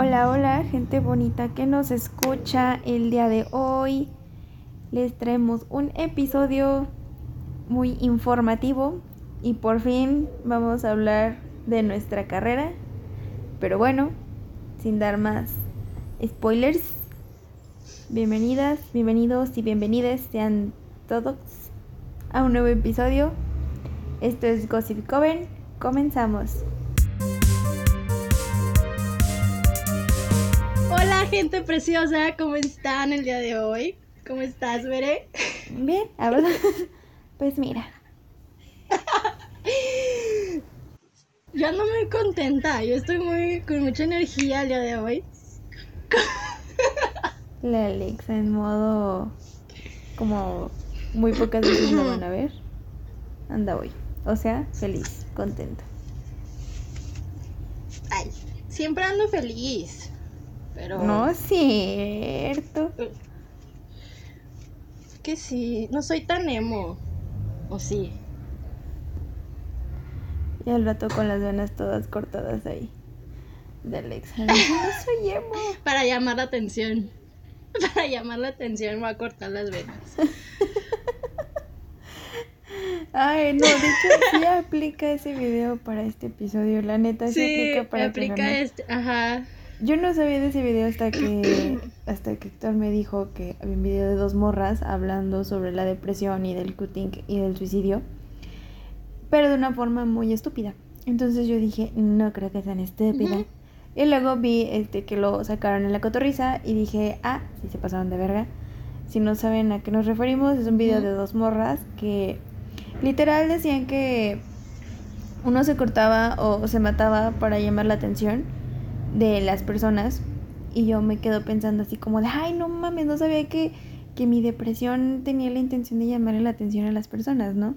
Hola, hola, gente bonita que nos escucha el día de hoy. Les traemos un episodio muy informativo y por fin vamos a hablar de nuestra carrera. Pero bueno, sin dar más spoilers, bienvenidas, bienvenidos y bienvenidas sean todos a un nuevo episodio. Esto es Gossip Coven. Comenzamos. Gente preciosa, ¿cómo están el día de hoy? ¿Cómo estás, Veré? Bien, habla. Pues mira. Yo ando muy contenta, yo estoy muy con mucha energía el día de hoy. La Alexa en modo como muy pocas veces lo van a ver. Anda hoy. O sea, feliz, contenta. Ay, siempre ando feliz. Pero. No es cierto. Que sí, no soy tan emo. ¿O sí? Y al rato con las venas todas cortadas ahí. De Alexa. No soy emo. Para llamar la atención. Para llamar la atención voy a cortar las venas. Ay, no, de hecho sí aplica ese video para este episodio, la neta sí, aplica para aplica este, ajá. Yo no sabía de ese video hasta que hasta que Héctor me dijo que había un video de dos morras hablando sobre la depresión y del cutting y del suicidio, pero de una forma muy estúpida. Entonces yo dije, no creo que sean estúpida. Ujú. Y luego vi este que lo sacaron en la cotorriza y dije, ah, sí se pasaron de verga. Si no saben a qué nos referimos, es un video de dos morras que literal decían que uno se cortaba o se mataba para llamar la atención de las personas y yo me quedo pensando así como de, ay, no mames, no sabía que, que mi depresión tenía la intención de llamarle la atención a las personas, ¿no?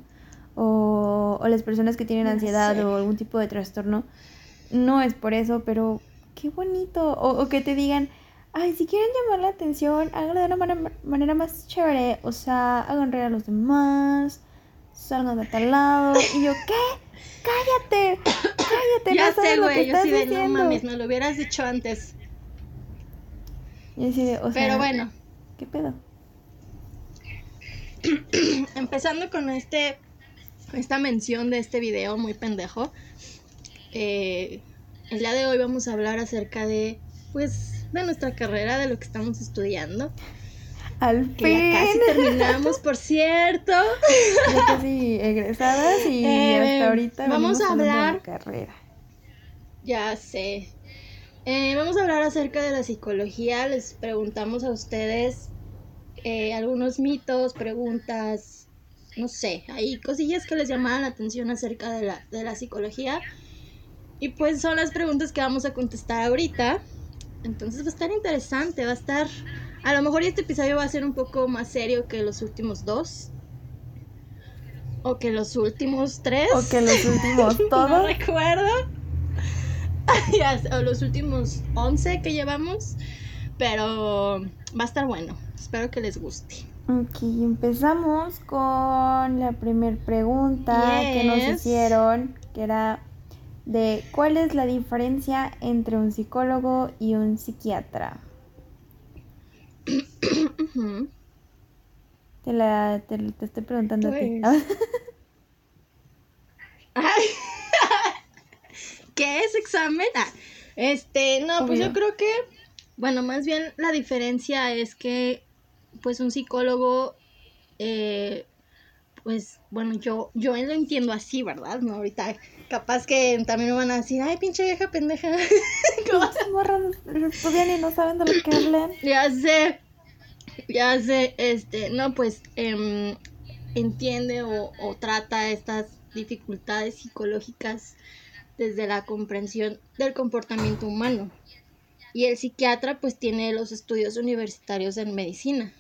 O, o las personas que tienen ansiedad sé. o algún tipo de trastorno. No es por eso, pero qué bonito. O, o que te digan, ay, si quieren llamar la atención, háganlo de una manera, manera más chévere. O sea, hagan reír a los demás, salgan de tal lado. Y yo, ¿qué? Cállate, cállate, Ya no sé, güey. Yo sí de no mames, me lo hubieras dicho antes. Así de, o sea, Pero bueno, ¿qué pedo? empezando con este esta mención de este video muy pendejo. eh, el día de hoy vamos a hablar acerca de pues de nuestra carrera, de lo que estamos estudiando. Al Que ya casi fin, terminamos, por cierto. ya casi egresadas y Eh, hasta ahorita vamos a hablando de la hablar- carrera. Ya sé. Eh, vamos a hablar acerca de la psicología. Les preguntamos a ustedes eh, algunos mitos, preguntas, no sé, hay cosillas que les llamaban la atención acerca de la, de la psicología. Y pues son las preguntas que vamos a contestar ahorita. Entonces va a estar interesante, va a estar... A lo mejor este episodio va a ser un poco más serio que los últimos dos. O que los últimos tres. O que los últimos No todos. recuerdo. Ya sé, o los últimos 11 que llevamos. Pero va a estar bueno. Espero que les guste. Ok, empezamos con la primer pregunta que nos hicieron, que era de ¿cuál es la diferencia entre un psicólogo y un psiquiatra? Te la te, te estoy preguntando a ti. Pues. Ay. ¿Qué es examen? Ah, este, no, pues yo creo que, bueno, más bien la diferencia es que, pues un psicólogo, eh, pues, bueno, yo, yo lo entiendo así, ¿verdad? No, ahorita capaz que también me van a decir, ay, pinche vieja pendeja. ¿Cómo Estas morras estudian y no saben de lo que hablan. Ya sé, ya sé, este, no, pues em, entiende o, o trata estas dificultades psicológicas desde la comprensión del comportamiento humano. Y el psiquiatra pues tiene los estudios universitarios en medicina.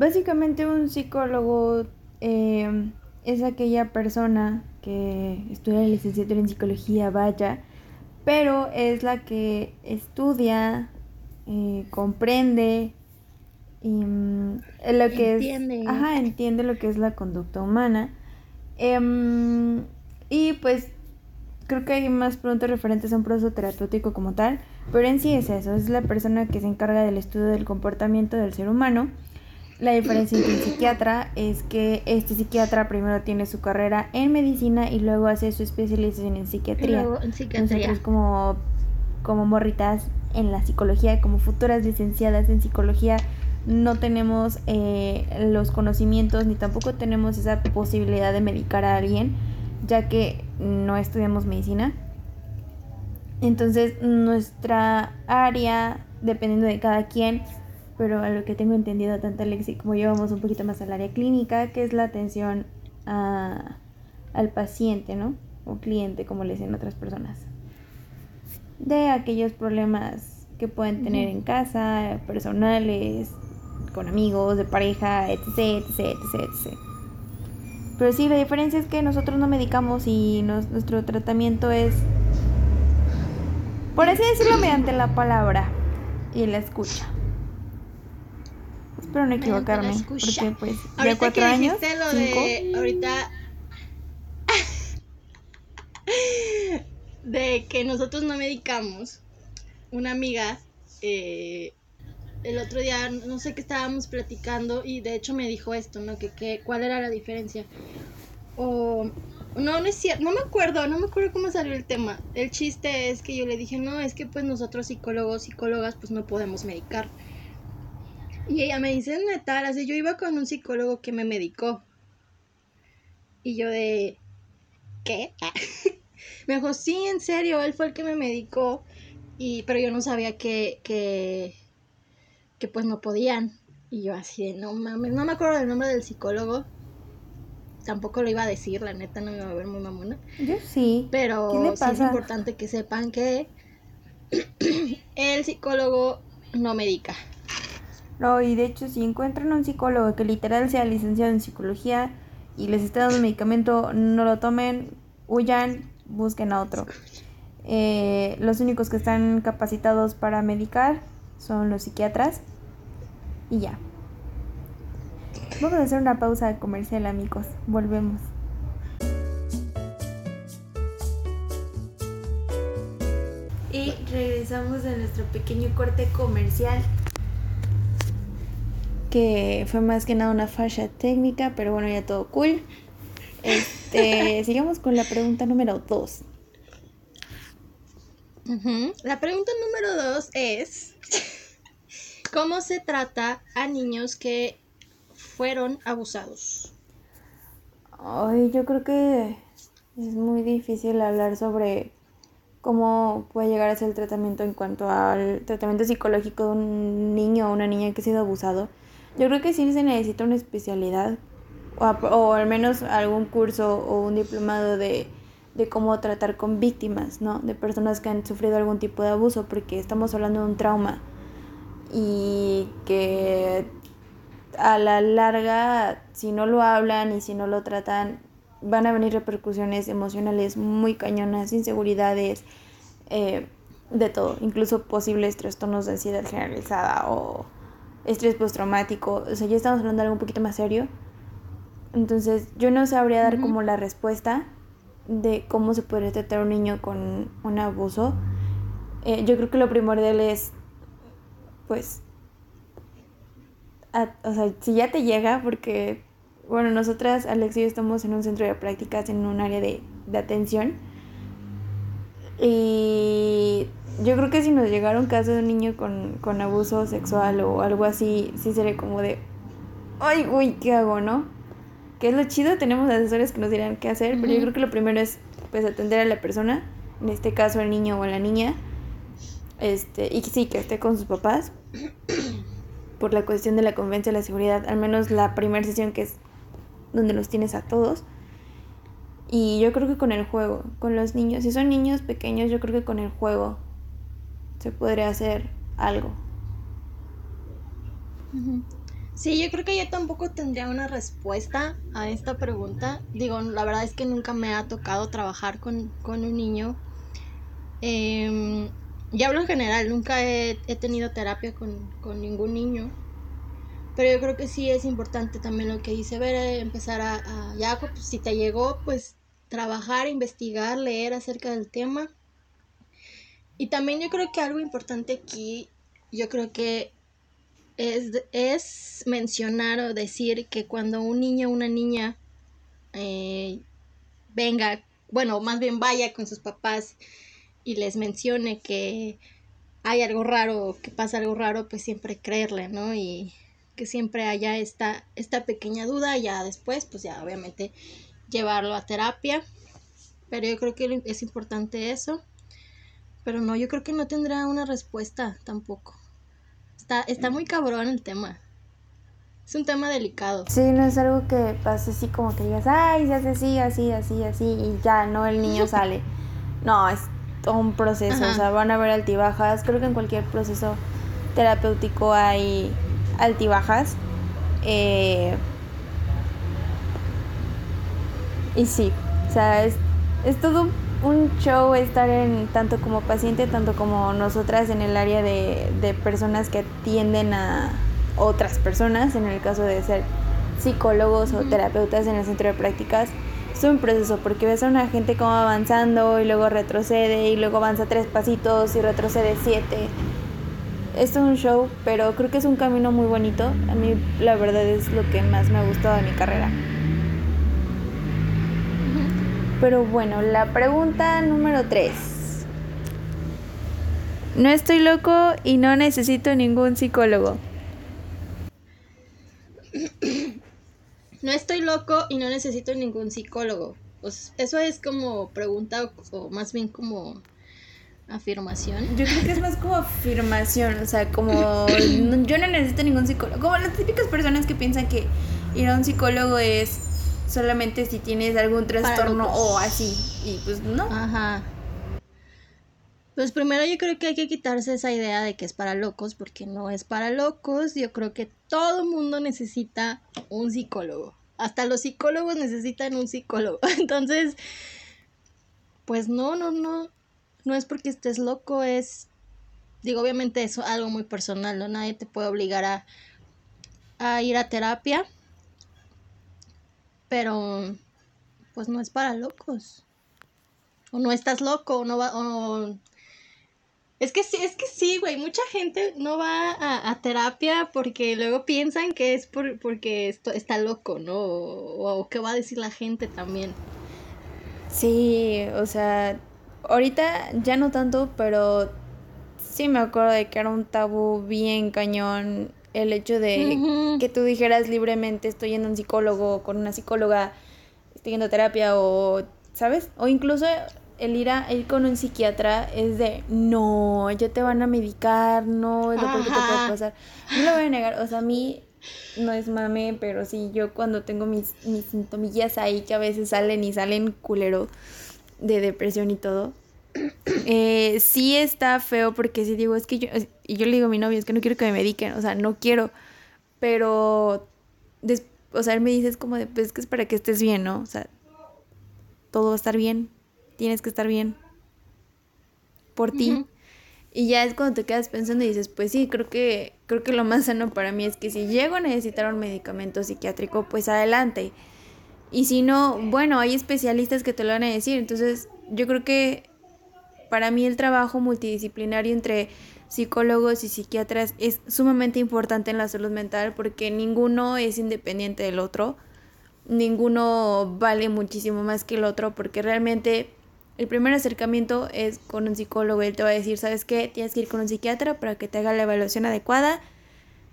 Básicamente un psicólogo eh, es aquella persona que estudia la licenciatura en psicología, vaya, pero es la que estudia, eh, comprende y mm, lo que Entiende. es, ajá, entiende lo que es la conducta humana. Em, y pues creo que hay más pronto referentes a un proceso terapéutico como tal, pero en sí es eso, es la persona que se encarga del estudio del comportamiento del ser humano. La diferencia entre psiquiatra es que este psiquiatra primero tiene su carrera en medicina y luego hace su especialización en psiquiatría. en psiquiatría. Nosotros como, como morritas en la psicología, como futuras licenciadas en psicología, no tenemos eh, los conocimientos ni tampoco tenemos esa posibilidad de medicar a alguien, ya que no estudiamos medicina. Entonces nuestra área, dependiendo de cada quien, pero a lo que tengo entendido, tanto Alexi como yo vamos un poquito más al área clínica, que es la atención a, al paciente, ¿no? O cliente, como le dicen otras personas. De aquellos problemas que pueden tener en casa, personales, con amigos, de pareja, etc, etc, etc, etc. Pero sí, la diferencia es que nosotros no medicamos y nuestro tratamiento es, por así decirlo, mediante la palabra y la escucha. Espero no equivocarme, porque pues ya cuatro años, lo de ahorita de que nosotros no medicamos, una amiga eh, el otro día, no sé qué estábamos platicando y de hecho me dijo esto, ¿no? Que, que cuál era la diferencia. O no, no es cierto, no me acuerdo, no me acuerdo cómo salió el tema. El chiste es que yo le dije, no, es que pues nosotros psicólogos, psicólogas, pues no podemos medicar. Y ella me dice, neta, así yo iba con un psicólogo que me medicó. Y yo de, ¿qué? me dijo, sí, en serio, él fue el que me medicó. Y, pero yo no sabía que, que, que pues no podían. Y yo así de, no mames, no me acuerdo del nombre del psicólogo. Tampoco lo iba a decir, la neta no me iba a ver muy mamona. Yo sí. Pero sí es importante que sepan que el psicólogo no medica. No, y de hecho si encuentran un psicólogo que literal sea licenciado en psicología y les está dando medicamento, no lo tomen, huyan, busquen a otro. Eh, los únicos que están capacitados para medicar son los psiquiatras y ya. Vamos a hacer una pausa comercial, amigos. Volvemos. Y regresamos a nuestro pequeño corte comercial. Que fue más que nada una falla técnica, pero bueno, ya todo cool. Este, sigamos con la pregunta número 2. La pregunta número 2 es ¿Cómo se trata a niños que fueron abusados? Ay, yo creo que es muy difícil hablar sobre cómo puede llegar a ser el tratamiento en cuanto al tratamiento psicológico de un niño o una niña que ha sido abusado. Yo creo que sí se necesita una especialidad o, o al menos algún curso o un diplomado de, de cómo tratar con víctimas, ¿no? De personas que han sufrido algún tipo de abuso, porque estamos hablando de un trauma y que a la larga, si no lo hablan y si no lo tratan, van a venir repercusiones emocionales muy cañonas, inseguridades, eh, de todo, incluso posibles trastornos de ansiedad generalizada o estrés postraumático. O sea, ya estamos hablando de algo un poquito más serio. Entonces, yo no sabría dar como la respuesta de cómo se puede tratar a un niño con un abuso. Eh, yo creo que lo primordial es pues, o sea, si ya te llega, porque, bueno, nosotras, Alex y yo estamos en un centro de prácticas, en un área de, de atención. Y yo creo que si nos llegara un caso de un niño con, con abuso sexual o algo así, sí sería como de, ay, uy, ¿qué hago, no? Que es lo chido, tenemos asesores que nos dirán qué hacer, pero yo creo que lo primero es, pues, atender a la persona, en este caso el niño o la niña, este, y sí, que esté con sus papás, por la cuestión de la convivencia y la seguridad, al menos la primera sesión que es donde los tienes a todos. Y yo creo que con el juego, con los niños, si son niños pequeños, yo creo que con el juego se podría hacer algo. Sí, yo creo que yo tampoco tendría una respuesta a esta pregunta. Digo, la verdad es que nunca me ha tocado trabajar con, con un niño. Eh, y hablo en general, nunca he, tenido terapia con, ningún niño. Pero yo creo que sí es importante también lo que dice Ver, empezar a, ya, pues, si te llegó, pues trabajar, investigar, leer acerca del tema. Y también yo creo que algo importante aquí, yo creo que es, es mencionar o decir que cuando un niño o una niña eh, venga, bueno, más bien vaya con sus papás y les mencione que hay algo raro, que pasa algo raro, pues siempre creerle, ¿no? Y que siempre haya esta, esta pequeña duda, ya después, pues ya obviamente llevarlo a terapia. Pero yo creo que es importante eso. Pero no, yo creo que no tendrá una respuesta tampoco. Está, está muy cabrón el tema. Es un tema delicado. Sí, no es algo que pase así como que digas, ay, se hace así, así, así, así, y ya, no, el niño sale. No, es todo un proceso, o sea, van a haber altibajas. Creo que en cualquier proceso terapéutico hay altibajas. Eh, y sí, o sea, es, es todo un show estar en tanto como paciente, tanto como nosotras en el área de, de personas que atienden a otras personas, en el caso de ser psicólogos o terapeutas en el centro de prácticas. Es un proceso porque ves a una gente como avanzando y luego retrocede y luego avanza tres pasitos y retrocede siete. Esto es un show, pero creo que es un camino muy bonito. A mí la verdad es lo que más me ha gustado de mi carrera. Pero bueno, la pregunta número 3. No estoy loco y no necesito ningún psicólogo. No estoy loco y no necesito ningún psicólogo. Pues eso es como pregunta o más bien como afirmación. Yo creo que es más como afirmación, o sea, como yo no necesito ningún psicólogo. Como las típicas personas que piensan que ir a un psicólogo es solamente si tienes algún trastorno o así. Y pues no. Ajá. Pues primero yo creo que hay que quitarse esa idea de que es para locos, porque no es para locos. Yo creo que todo mundo necesita un psicólogo. Hasta los psicólogos necesitan un psicólogo. Entonces, pues no, no, no. No es porque estés loco, es... Digo, obviamente eso es algo muy personal, ¿no? Nadie te puede obligar a, a ir a terapia pero pues no es para locos. O no estás loco, o no va, o... Es que sí, es que sí, güey, mucha gente no va a, terapia porque luego piensan que es por, porque esto está loco, ¿no? O, o qué va a decir la gente también. Sí, o sea, ahorita ya no tanto, pero sí me acuerdo de que era un tabú bien cañón el hecho de que tú dijeras libremente estoy yendo a un psicólogo con una psicóloga, estoy yendo a terapia o, ¿sabes? O incluso el ir a ir con un psiquiatra es de no, ya te van a medicar, no es lo que te puede pasar. No lo voy a negar, o sea, a mí no es mame, pero sí, yo cuando tengo mis, mis sintomillas ahí que a veces salen y salen culero de depresión y todo, eh, sí está feo porque si digo, es que yo, y yo le digo a mi novio, es que no quiero que me mediquen, o sea, no quiero, pero, o sea, él me dice, es como de, pues es que es para que estés bien, ¿no? O sea, todo va a estar bien, tienes que estar bien por ti. Y ya es cuando te quedas pensando y dices, pues sí, creo que, creo que lo más sano para mí es que si llego a necesitar un medicamento psiquiátrico, pues adelante. Y si no, bueno, hay especialistas que te lo van a decir. Entonces, yo creo que para mí el trabajo multidisciplinario entre psicólogos y psiquiatras es sumamente importante en la salud mental porque ninguno es independiente del otro, ninguno vale muchísimo más que el otro porque realmente el primer acercamiento es con un psicólogo, él te va a decir, ¿sabes qué? Tienes que ir con un psiquiatra para que te haga la evaluación adecuada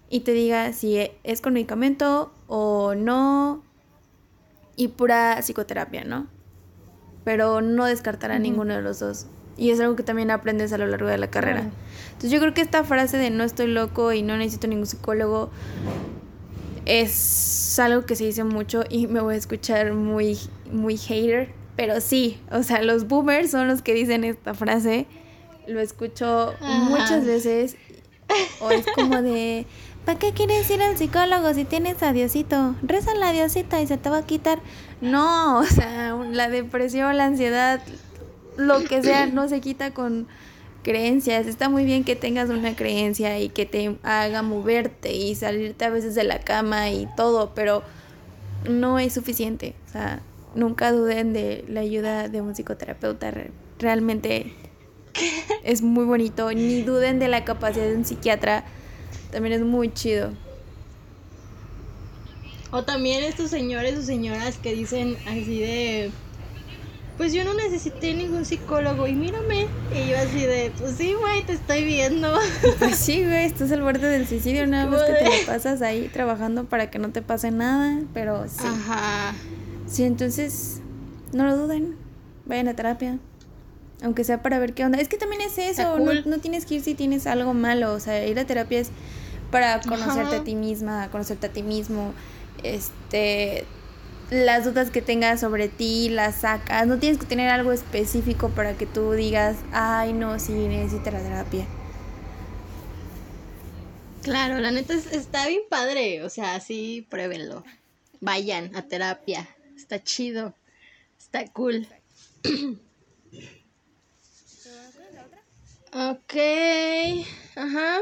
y te diga si es con medicamento o no y pura psicoterapia, ¿no? Pero no descartar a ninguno de los dos. Y es algo que también aprendes a lo largo de la carrera. Entonces yo creo que esta frase de no estoy loco y no necesito ningún psicólogo es algo que se dice mucho y me voy a escuchar muy, muy hater. Pero sí, o sea, los boomers son los que dicen esta frase. Lo escucho muchas veces. O es como de, ¿para qué quieres ir al psicólogo si tienes a Diosito? Reza la Diosita y se te va a quitar. No, o sea, la depresión, la ansiedad, lo que sea no se quita con creencias. Está muy bien que tengas una creencia y que te haga moverte y salirte a veces de la cama y todo, pero no es suficiente. O sea, nunca duden de la ayuda de un psicoterapeuta. Realmente es muy bonito. Ni duden de la capacidad de un psiquiatra. También es muy chido. O también estos señores o señoras que dicen así de pues yo no necesité ningún psicólogo y mírame. Y yo así de, pues sí, güey, te estoy viendo. Pues sí, güey, estás al borde del suicidio, nada más que te lo pasas ahí trabajando para que no te pase nada, pero sí. Ajá. Sí, entonces, no lo duden, vayan a terapia. Aunque sea para ver qué onda. Es que también es eso, no, no, tienes que ir si tienes algo malo, o sea, ir a terapia es para conocerte a ti misma, conocerte a ti mismo, este las dudas que tengas sobre ti las sacas. No tienes que tener algo específico para que tú digas, ay, no, sí, necesito la terapia. Claro, la neta está bien padre. O sea, sí, pruébenlo. Vayan a terapia. Está chido. Está cool. ok. Ajá.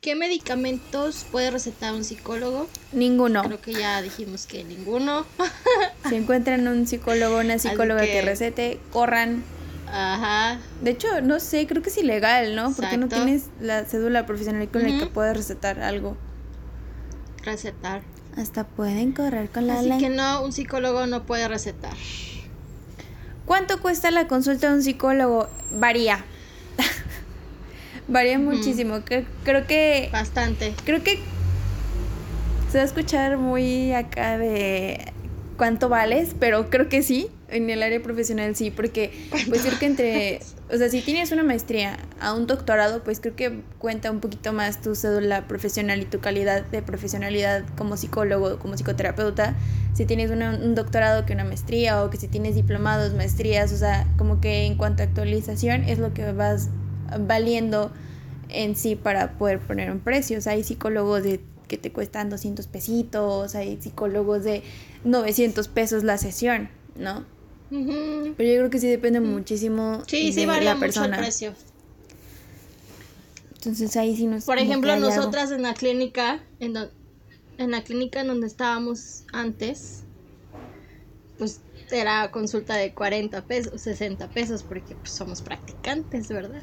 ¿Qué medicamentos puede recetar un psicólogo? Ninguno. Creo que ya dijimos que ninguno. si encuentran un psicólogo o una psicóloga que... recete, corran. Ajá. De hecho, no sé, creo que es ilegal, ¿no? Porque no tienes la cédula profesional con la que puedes recetar algo. Recetar. Hasta pueden correr con la Así que no, un psicólogo no puede recetar. ¿Cuánto cuesta la consulta de un psicólogo? Varía. Varía muchísimo. Creo, que. Bastante. Creo que. Se va a escuchar muy acá de cuánto vales, pero creo que sí, en el área profesional sí, porque pues creo que entre, o sea, si tienes una maestría a un doctorado, pues creo que cuenta un poquito más tu cédula profesional y tu calidad de profesionalidad como psicólogo, como psicoterapeuta, si tienes un doctorado que una maestría o que si tienes diplomados, maestrías, o sea, como que en cuanto a actualización es lo que vas valiendo en sí para poder poner un precio. O sea, hay psicólogos de que te cuestan 200 pesitos, hay psicólogos de 900 pesos la sesión, ¿no? Pero yo creo que sí depende muchísimo sí, de la persona. el precio. Entonces ahí sí nos Por ejemplo, nosotras en la clínica, en, en la clínica en donde estábamos antes, pues era consulta de 40 pesos, 60 pesos, porque pues, somos practicantes, ¿verdad?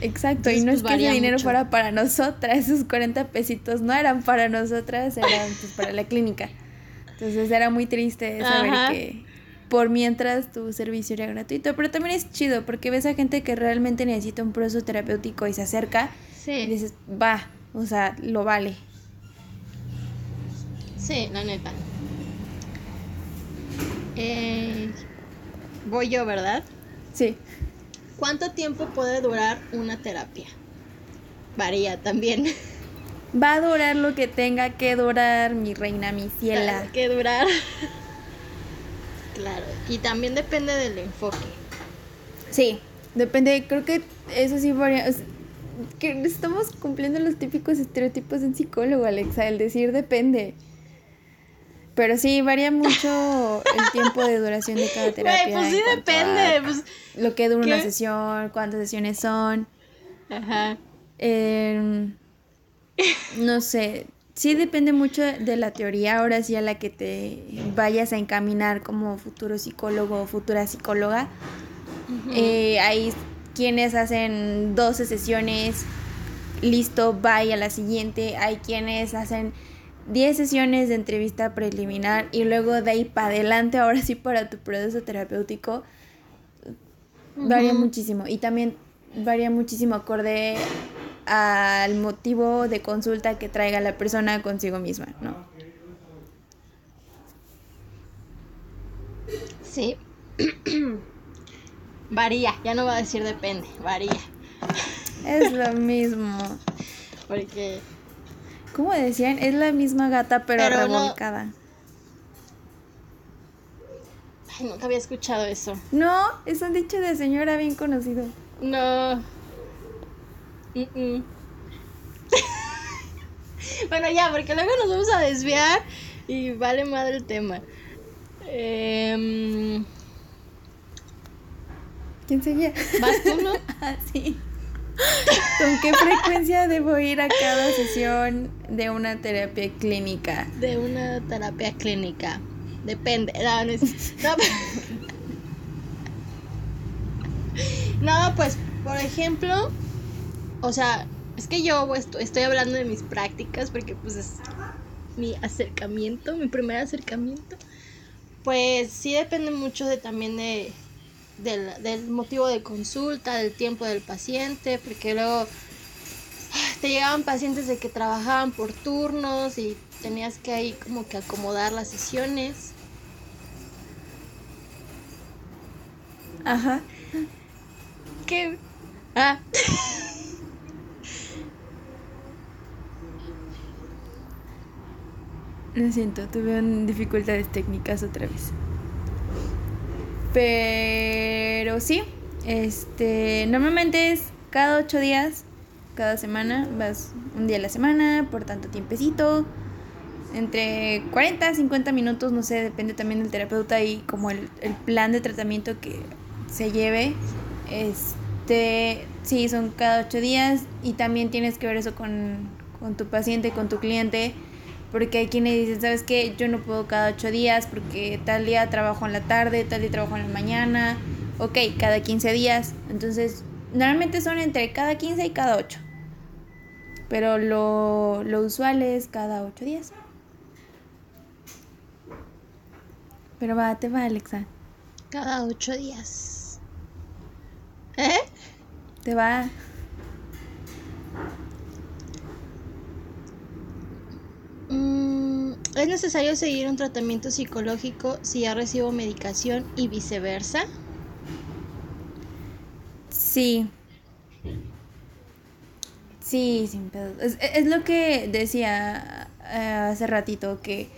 Exacto, y no es pues, que ese dinero fuera para nosotras, esos 40 pesitos no eran para nosotras, eran pues, para la clínica. Entonces era muy triste saber que por mientras tu servicio era gratuito, pero también es chido porque ves a gente que realmente necesita un proceso terapéutico y se acerca y dices, va, o sea, lo vale. Sí, la neta. Eh, voy yo, ¿verdad? Sí. ¿Cuánto tiempo puede durar una terapia? Varía también. Va a durar lo que tenga que durar, mi reina, mi ciela. que durar. claro. Y también depende del enfoque. Sí, depende, creo que eso sí varía. Que estamos cumpliendo los típicos estereotipos de un psicólogo, Alexa, el decir depende. Pero sí, varía mucho el tiempo de duración de cada terapia. pues sí depende. Pues, lo que dura una sesión, cuántas sesiones son. Ajá. Em, no sé, sí depende mucho de la teoría, ahora sí a la que te vayas a encaminar como futuro psicólogo o futura psicóloga. Eh, hay quienes hacen 12 sesiones, listo, vaya a la siguiente. Hay quienes hacen 10 sesiones de entrevista preliminar y luego de ahí para adelante, ahora sí para tu proceso terapéutico, varía muchísimo. Y también varía muchísimo acorde al motivo de consulta que traiga la persona consigo misma, ¿no? Sí. varía, ya no va a decir depende, varía. Es lo mismo. Porque ¿Cómo decían? Es la misma gata pero, revolcada. Ay, nunca había escuchado eso. No, es un dicho de señora bien conocido. No. bueno, ya, porque luego nos vamos a desviar y vale madre el tema. Eh... ¿Quién seguía? ¿Vas tú, no? ah, sí. ¿Con qué frecuencia debo ir a cada sesión de una terapia clínica? De una terapia clínica. Depende. No, pues, por ejemplo, o sea, es que yo estoy hablando de mis prácticas porque pues es mi acercamiento, mi primer acercamiento. Pues sí depende mucho de también de, del, motivo de consulta, del tiempo del paciente, porque luego te llegaban pacientes de que trabajaban por turnos y tenías que ahí como que acomodar las sesiones. Ajá. ¿Qué? Ah. Lo siento, tuve dificultades técnicas otra vez. Pero sí, este, normalmente es cada ocho días, cada semana, vas un día a la semana, por tanto tiempecito, entre 40 a 50 minutos, no sé, depende también del terapeuta y como el, el plan de tratamiento que se lleve. Este, sí, son cada ocho días y también tienes que ver eso con, con tu paciente, con tu cliente porque hay quienes dicen, ¿sabes qué? Yo no puedo cada ocho días porque tal día trabajo en la tarde, tal día trabajo en la mañana. Ok, cada 15 días. Entonces, normalmente son entre cada 15 y cada 8. Pero lo, lo usual es cada 8 días. Pero va, te va, Alexa. Cada 8 días. ¿Eh? Te va. Mm, ¿Es necesario seguir un tratamiento psicológico si ya recibo medicación y viceversa? Sí. Sí, sin pedo. Es, lo que decía eh, hace ratito, que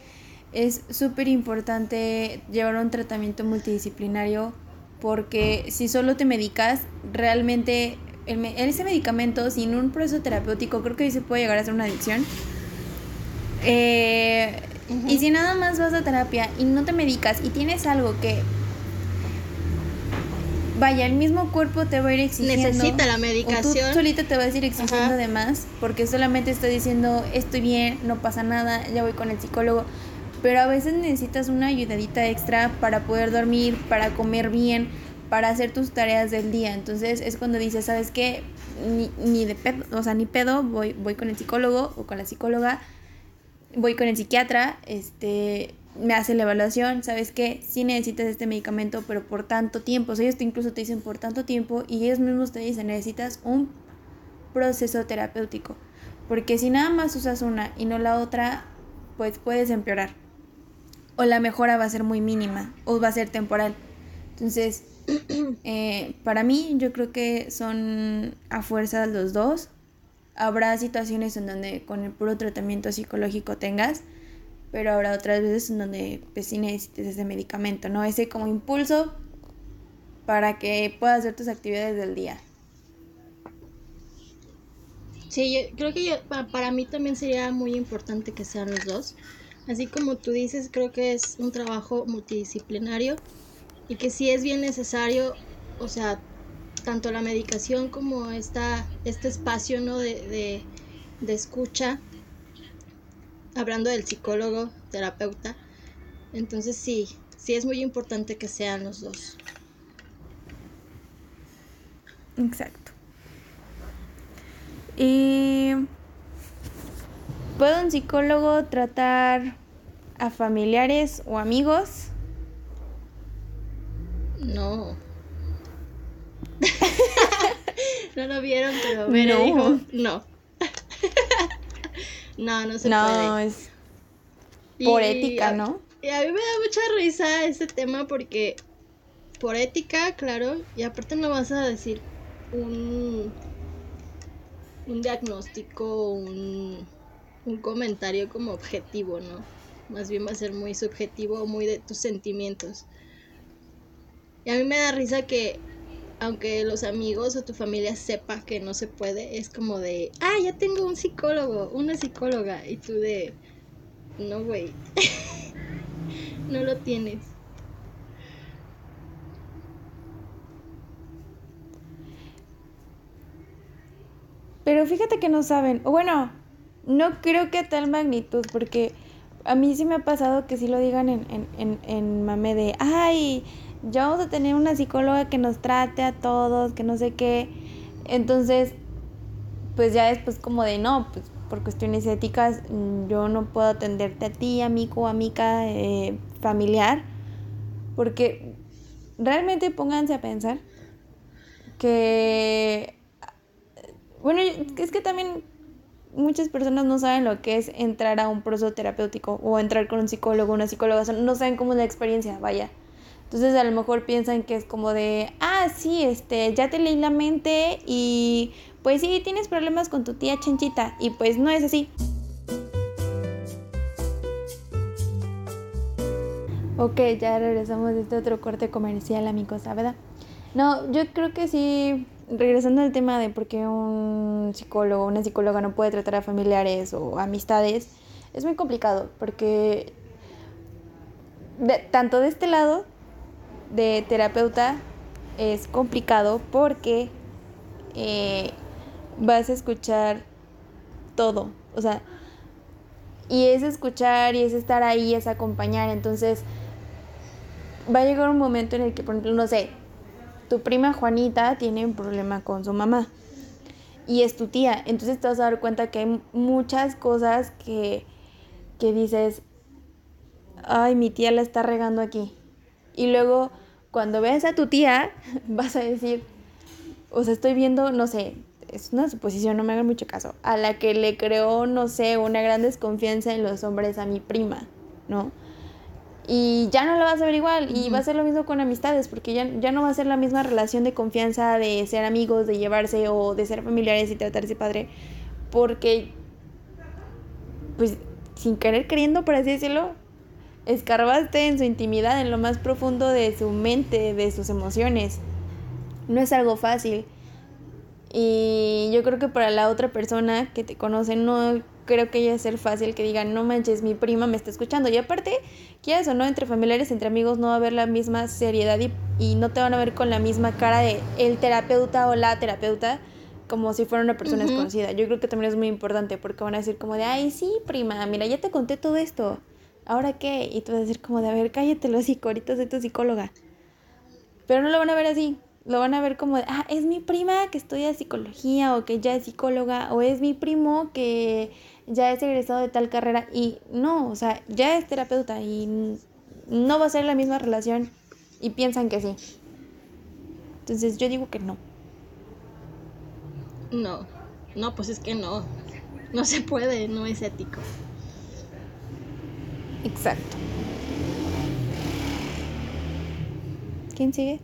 es súper importante llevar un tratamiento multidisciplinario porque si solo te medicas, realmente ese medicamento sin un proceso terapéutico creo que se puede llegar a ser una adicción eh, y si nada más vas a terapia y no te medicas y tienes algo que vaya, el mismo cuerpo te va a ir exigiendo. Necesita la medicación. tú solita te vas a ir exigiendo de más, porque solamente estoy diciendo, estoy bien, no pasa nada, ya voy con el psicólogo. Pero a veces necesitas una ayudadita extra para poder dormir, para comer bien, para hacer tus tareas del día. Entonces es cuando dices, ¿sabes qué? Ni, ni de pedo, o sea, ni pedo, voy, voy con el psicólogo o con la psicóloga voy con el psiquiatra, este, me hace la evaluación, ¿sabes qué? Sí necesitas este medicamento, pero por tanto tiempo. O ellos te incluso te dicen por tanto tiempo y ellos mismos te dicen, necesitas un proceso terapéutico. Porque si nada más usas una y no la otra, pues puedes empeorar. O la mejora va a ser muy mínima o va a ser temporal. Entonces, eh, para mí yo creo que son a fuerza los dos Habrá situaciones en donde con el puro tratamiento psicológico tengas, pero habrá otras veces en donde pues sí necesites ese medicamento, ¿no? Ese como impulso para que puedas hacer tus actividades del día. Sí, creo que para mí también sería muy importante que sean los dos. Así como tú dices, creo que es un trabajo multidisciplinario y que si es bien necesario, o sea, tanto la medicación como esta, este espacio ¿no? de, escucha, hablando del psicólogo, terapeuta. Entonces sí, sí es muy importante que sean los dos. Exacto. Y ¿Puede un psicólogo tratar a familiares o amigos? No. no lo vieron, pero no. dijo no. no, no se puede. No, es por ética, ¿no? Y a mí me da mucha risa ese tema porque por ética, claro, y aparte no vas a decir un, un diagnóstico, un, un comentario como objetivo, ¿no? Más bien va a ser muy subjetivo, muy de tus sentimientos. Y a mí me da risa que aunque los amigos o tu familia sepa que no se puede, es como de, ah, ya tengo un psicólogo, una psicóloga, y tú de, no, güey, no lo tienes. Pero fíjate que no saben, bueno, no creo que a tal magnitud, porque a mí sí me ha pasado que sí lo digan en, en, en, en mame de, ay, ya vamos a tener una psicóloga que nos trate a todos, que no sé qué. Entonces, pues ya después como de, no, pues por cuestiones éticas mm, yo no puedo atenderte a ti, amigo, amiga, eh, familiar, porque realmente pónganse a pensar que, bueno, es que también muchas personas no saben lo que es entrar a un proceso terapéutico o entrar con un psicólogo, una psicóloga, no saben cómo es la experiencia, vaya. Entonces a lo mejor piensan que es como de, ah, sí, este, ya te leí la mente y pues sí, tienes problemas con tu tía Chenchita. Y pues no es así. Ok, ya regresamos de este otro corte comercial, amigos, ¿verdad? No, yo creo que sí, regresando al tema de por qué un psicólogo una psicóloga no puede tratar a familiares o amistades, es muy complicado porque tanto de este lado de terapeuta es complicado porque eh, vas a escuchar todo, o sea, y es escuchar y es estar ahí, es acompañar, entonces va a llegar un momento en el que, por ejemplo, no sé, tu prima Juanita tiene un problema con su mamá y es tu tía, entonces te vas a dar cuenta que hay muchas cosas que, que dices, ay, mi tía la está regando aquí. Y luego, cuando veas a tu tía, vas a decir, o sea, estoy viendo, no sé, es una suposición, no me hagan mucho caso, a la que le creó, no sé, una gran desconfianza en los hombres a mi prima, ¿no? Y ya no lo vas a ver igual, y va a ser lo mismo con amistades, porque ya, ya no va a ser la misma relación de confianza, de ser amigos, de llevarse o de ser familiares y tratarse padre, porque, pues, sin querer queriendo, por así decirlo, escarbaste en su intimidad, en lo más profundo de su mente, de sus emociones. No es algo fácil. Y yo creo que para la otra persona que te conoce, no creo que haya ser fácil que digan, no manches, mi prima me está escuchando. Y aparte, quieras o no, entre familiares, entre amigos, no va a haber la misma seriedad y, y no te van a ver con la misma cara de el terapeuta o la terapeuta como si fuera una persona desconocida. Yo creo que también es muy importante porque van a decir como de, ay, sí, prima, mira, ya te conté todo esto. ¿Ahora qué? Y tú vas a decir como de, a ver, cállate los ahorita soy tu psicóloga. Pero no lo van a ver así lo van a ver como de, ah, es mi prima que estudia psicología o que ya es psicóloga o es mi primo que ya es egresado de tal carrera y no, o sea, ya es terapeuta y no va a ser la misma relación y piensan que sí. Entonces yo digo que no. No, no, pues es que no. No se puede, no es ético. Exacto. ¿Quién sigue?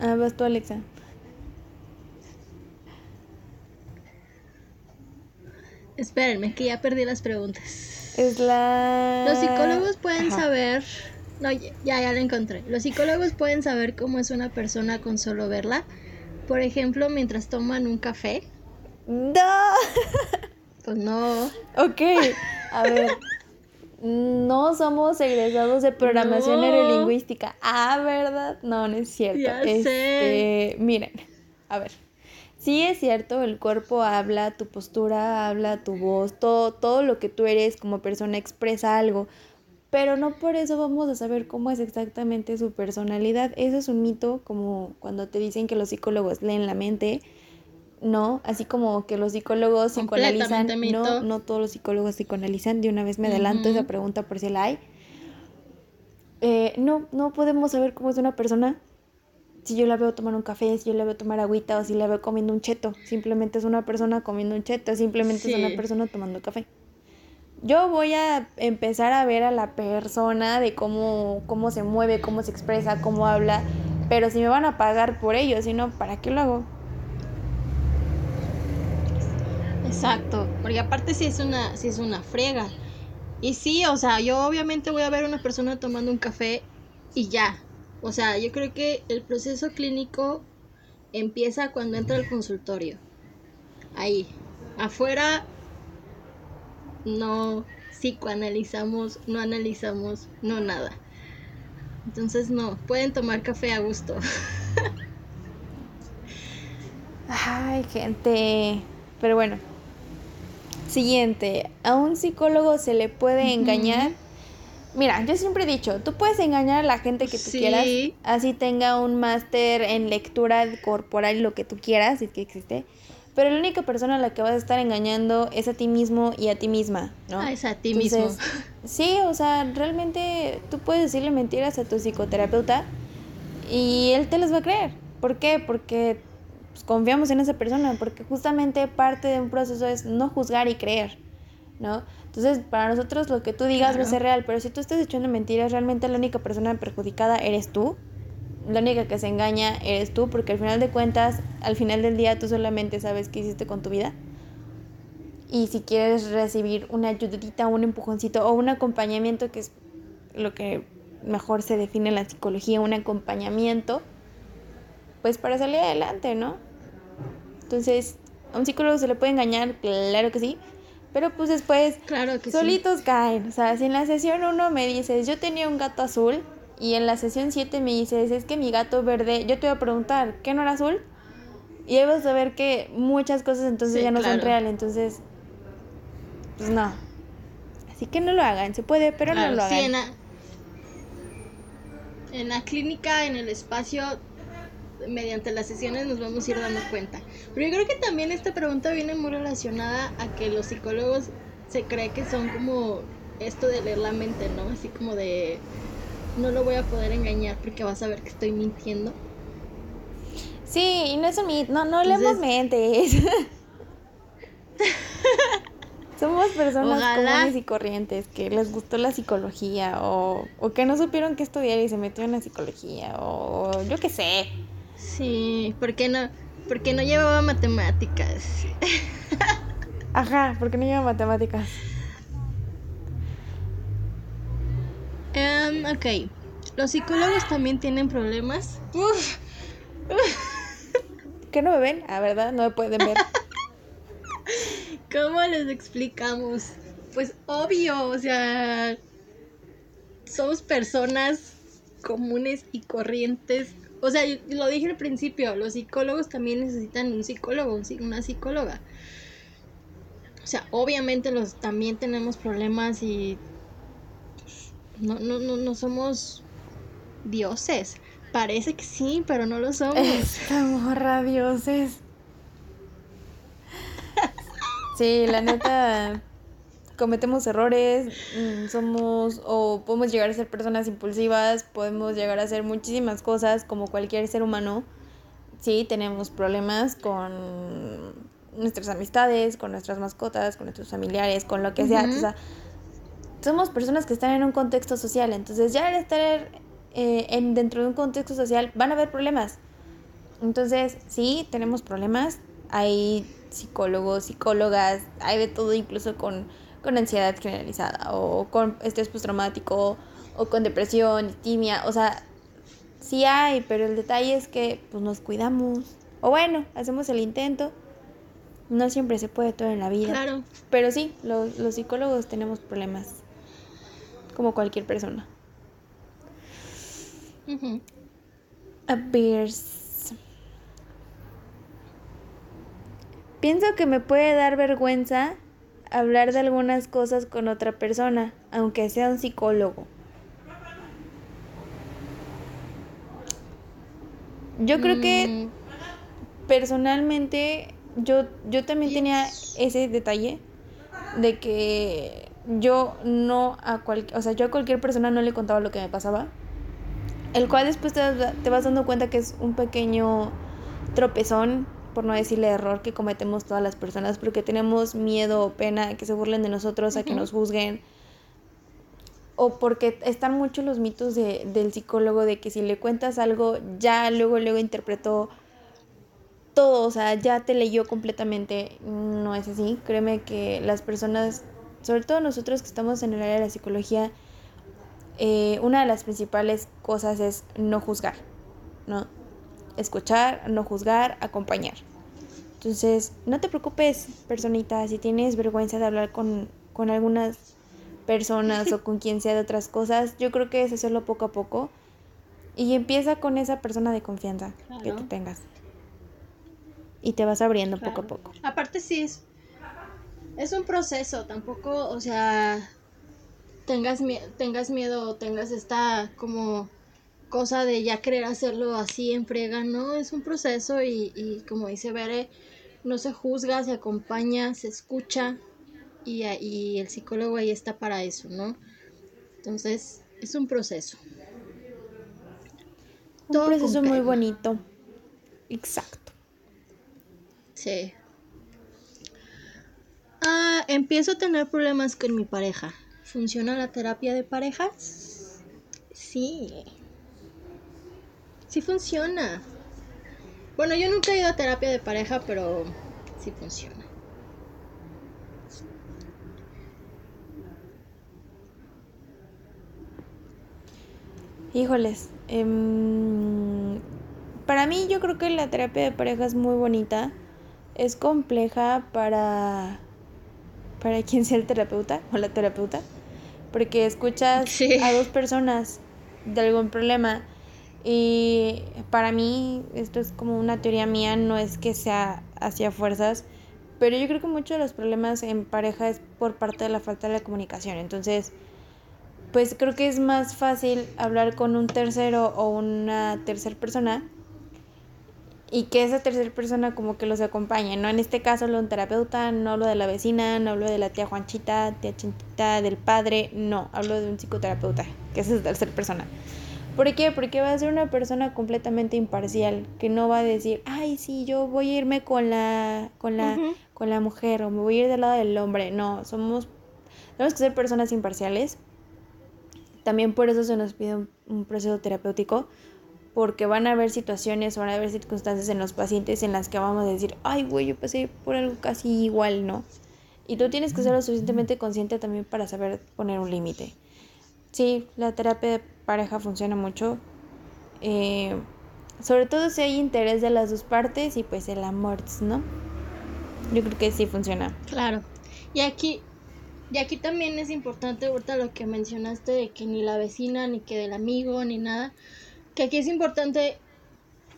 Ah, vas tú, Alexa. Espérenme, que ya perdí las preguntas. Es la... Los psicólogos pueden saber... No, ya, ya la encontré. Los psicólogos pueden saber cómo es una persona con solo verla. Por ejemplo, mientras toman un café. No. Pues no. Ok, a ver. No somos egresados de programación neurolingüística. Ah, ¿verdad? No, no es cierto. Ya este, sé. Miren, a ver. Sí es cierto, el cuerpo habla, tu postura habla, tu voz, todo, todo lo que tú eres como persona expresa algo, pero no por eso vamos a saber cómo es exactamente su personalidad. Eso es un mito, como cuando te dicen que los psicólogos leen la mente no, así como que los psicólogos psicoanalizan, no, no todos los psicólogos psicoanalizan, de una vez me adelanto esa pregunta por si la hay. Eh, no, no podemos saber cómo es una persona si yo la veo tomar un café, si yo la veo tomar agüita o si la veo comiendo un cheto. Simplemente es una persona comiendo un cheto, simplemente es una persona tomando café. Yo voy a empezar a ver a la persona de cómo, cómo se mueve, cómo se expresa, cómo habla, pero si me van a pagar por ello, si no, ¿para qué lo hago? Exacto, porque aparte si es una, si es una friega. Y sí, o sea, yo obviamente voy a ver a una persona tomando un café y ya. O sea, yo creo que el proceso clínico empieza cuando entra al consultorio. Ahí. Afuera no psicoanalizamos, no analizamos, no nada. Entonces no, pueden tomar café a gusto. Ay, gente. Pero bueno, Siguiente, ¿a un psicólogo se le puede engañar? Mira, yo siempre he dicho, tú puedes engañar a la gente que tú quieras, así tenga un máster en lectura corporal, lo que tú quieras, si es que existe. Pero la única persona a la que vas a estar engañando es a ti mismo y a ti misma, ¿no? Ah, es a ti mismo. Sí, o sea, realmente tú puedes decirle mentiras a tu psicoterapeuta y él te las va a creer. ¿Por qué? Porque pues, confiamos en esa persona, porque justamente parte de un proceso es no juzgar y creer, ¿no? Entonces, para nosotros lo que tú digas va a ser real, pero si tú estás echando mentiras, realmente la única persona perjudicada eres tú la única que se engaña eres tú, porque al final de cuentas, al final del día tú solamente sabes qué hiciste con tu vida. Y si quieres recibir una ayudita, un empujoncito o un acompañamiento, que es lo que mejor se define en la psicología, un acompañamiento, pues para salir adelante, ¿no? Entonces, a un psicólogo se le puede engañar, claro que sí, pero pues después claro que solitos caen. O sea, si en la sesión uno me dices, yo tenía un gato azul, y en la sesión 7 me dices, es que mi gato verde, yo te voy a preguntar, ¿qué no era azul? Y ahí vas a ver que muchas cosas entonces ya no son reales, entonces, pues no. Así que no lo hagan, se puede, pero no lo hagan. en, la, en la clínica, en el espacio, mediante las sesiones nos vamos a ir dando cuenta. Pero yo creo que también esta pregunta viene muy relacionada a que los psicólogos se cree que son como esto de leer la mente, ¿no? Así como de no lo voy a poder engañar porque vas a ver que estoy mintiendo. Sí, y no es un mito, no, no leemos mentes. Somos personas comunes y corrientes que les gustó la psicología o, o que no supieron qué estudiar y se metió en la psicología o yo qué sé. Sí, porque no, porque no llevaba matemáticas. Ajá, porque no llevaba matemáticas. Um, ok. ¿Los psicólogos también tienen problemas? Uf. ¿Qué no me ven? Ah, ¿verdad? No me pueden ver. ¿Cómo les explicamos? Pues obvio, o sea, somos personas comunes y corrientes. O sea, lo dije al principio, los psicólogos también necesitan un psicólogo, una psicóloga. O sea, obviamente los también tenemos problemas y no, no, no, no somos dioses. Parece que sí, pero no lo somos. Estamos dioses. Sí, la neta, cometemos errores, mm, somos o podemos llegar a ser personas impulsivas, podemos llegar a hacer muchísimas cosas como cualquier ser humano. Sí, tenemos problemas con nuestras amistades, con nuestras mascotas, con nuestros familiares, con lo que sea. O sea, somos personas que están en un contexto social, entonces ya al estar eh, en, dentro de un contexto social van a haber problemas. Entonces, sí, tenemos problemas, hay psicólogos, psicólogas, hay de todo, incluso con, con ansiedad generalizada o con estrés postraumático o con depresión, timia, o sea, sí hay, pero el detalle es que pues nos cuidamos. O bueno, hacemos el intento. No siempre se puede todo en la vida. Claro. Pero sí, los, los psicólogos tenemos problemas como cualquier persona. A Pienso que me puede dar vergüenza hablar de algunas cosas con otra persona, aunque sea un psicólogo. Yo creo que mm. personalmente yo, yo también tenía ese detalle de que yo no a cualquier, o sea, yo a cualquier persona no le contaba lo que me pasaba. El cual después te, te vas dando cuenta que es un pequeño tropezón, por no decirle error, que cometemos todas las personas, porque tenemos miedo o pena a que se burlen de nosotros, a que nos juzguen. O porque están muchos los mitos de, del psicólogo de que si le cuentas algo, ya luego, luego interpretó todo, o sea, ya te leyó completamente. No es así. Créeme que las personas sobre todo nosotros que estamos en el área de la psicología, eh, una de las principales cosas es no juzgar, ¿no? Escuchar, no juzgar, acompañar. Entonces, no te preocupes, personita, si tienes vergüenza de hablar con, con algunas personas o con quien sea de otras cosas, yo creo que es hacerlo poco a poco y empieza con esa persona de confianza que tú tengas. Y te vas abriendo poco a poco. Aparte sí es es un proceso, tampoco, o sea, tengas, tengas miedo o tengas esta como cosa de ya querer hacerlo así en frega, ¿no? Es un proceso y, y como dice Bere, no se juzga, se acompaña, se escucha y, y el psicólogo ahí está para eso, ¿no? Entonces, es un proceso. Un proceso muy bonito. Exacto. Sí. Ah, empiezo a tener problemas con mi pareja. ¿Funciona la terapia de parejas? Sí. Sí funciona. Bueno, yo nunca he ido a terapia de pareja, pero sí funciona. Híjoles, em, para mí yo creo que la terapia de pareja es muy bonita. Es compleja para, para quien sea el terapeuta o la terapeuta, porque escuchas a dos personas de algún problema y para mí esto es como una teoría mía, no es que sea hacia fuerzas, pero yo creo que muchos de los problemas en pareja es por parte de la falta de la comunicación. Entonces, pues creo que es más fácil hablar con un tercero o una tercera persona y que esa tercera persona como que los acompañe, ¿no? En este caso hablo de un terapeuta, no hablo de la vecina, no hablo de la tía Juanchita, tía Chintita, del padre, no, hablo de un psicoterapeuta, que es esa tercera persona. ¿Por qué? Porque va a ser una persona completamente imparcial, que no va a decir, ay, sí, yo voy a irme con la, con la, con la mujer o me voy a ir del lado del hombre. No, somos, tenemos que ser personas imparciales también por eso se nos pide un, proceso terapéutico, porque van a haber situaciones, van a haber circunstancias en los pacientes en las que vamos a decir, ay, güey, yo pasé por algo casi igual, ¿no? Y tú tienes que ser lo suficientemente consciente también para saber poner un límite. Sí, la terapia pareja funciona mucho. Eh, sobre todo si hay interés de las dos partes y pues el amor, ¿no? Yo creo que sí funciona. Claro. Y aquí, y aquí también es importante, ahorita lo que mencionaste de que ni la vecina, ni que del amigo, ni nada, que aquí es importante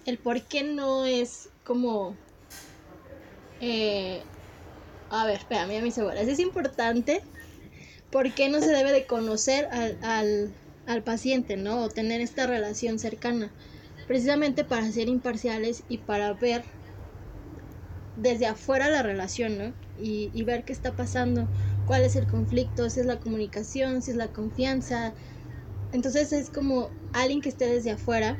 el por qué no es como... Eh, a ver, espérame, a mi seguras. Es importante por qué no se debe de conocer al, al paciente, ¿no? O tener esta relación cercana. Precisamente para ser imparciales y para ver desde afuera la relación, ¿no? Y, y ver qué está pasando cuál es el conflicto, si es la comunicación, si es la confianza. Entonces es como alguien que esté desde afuera.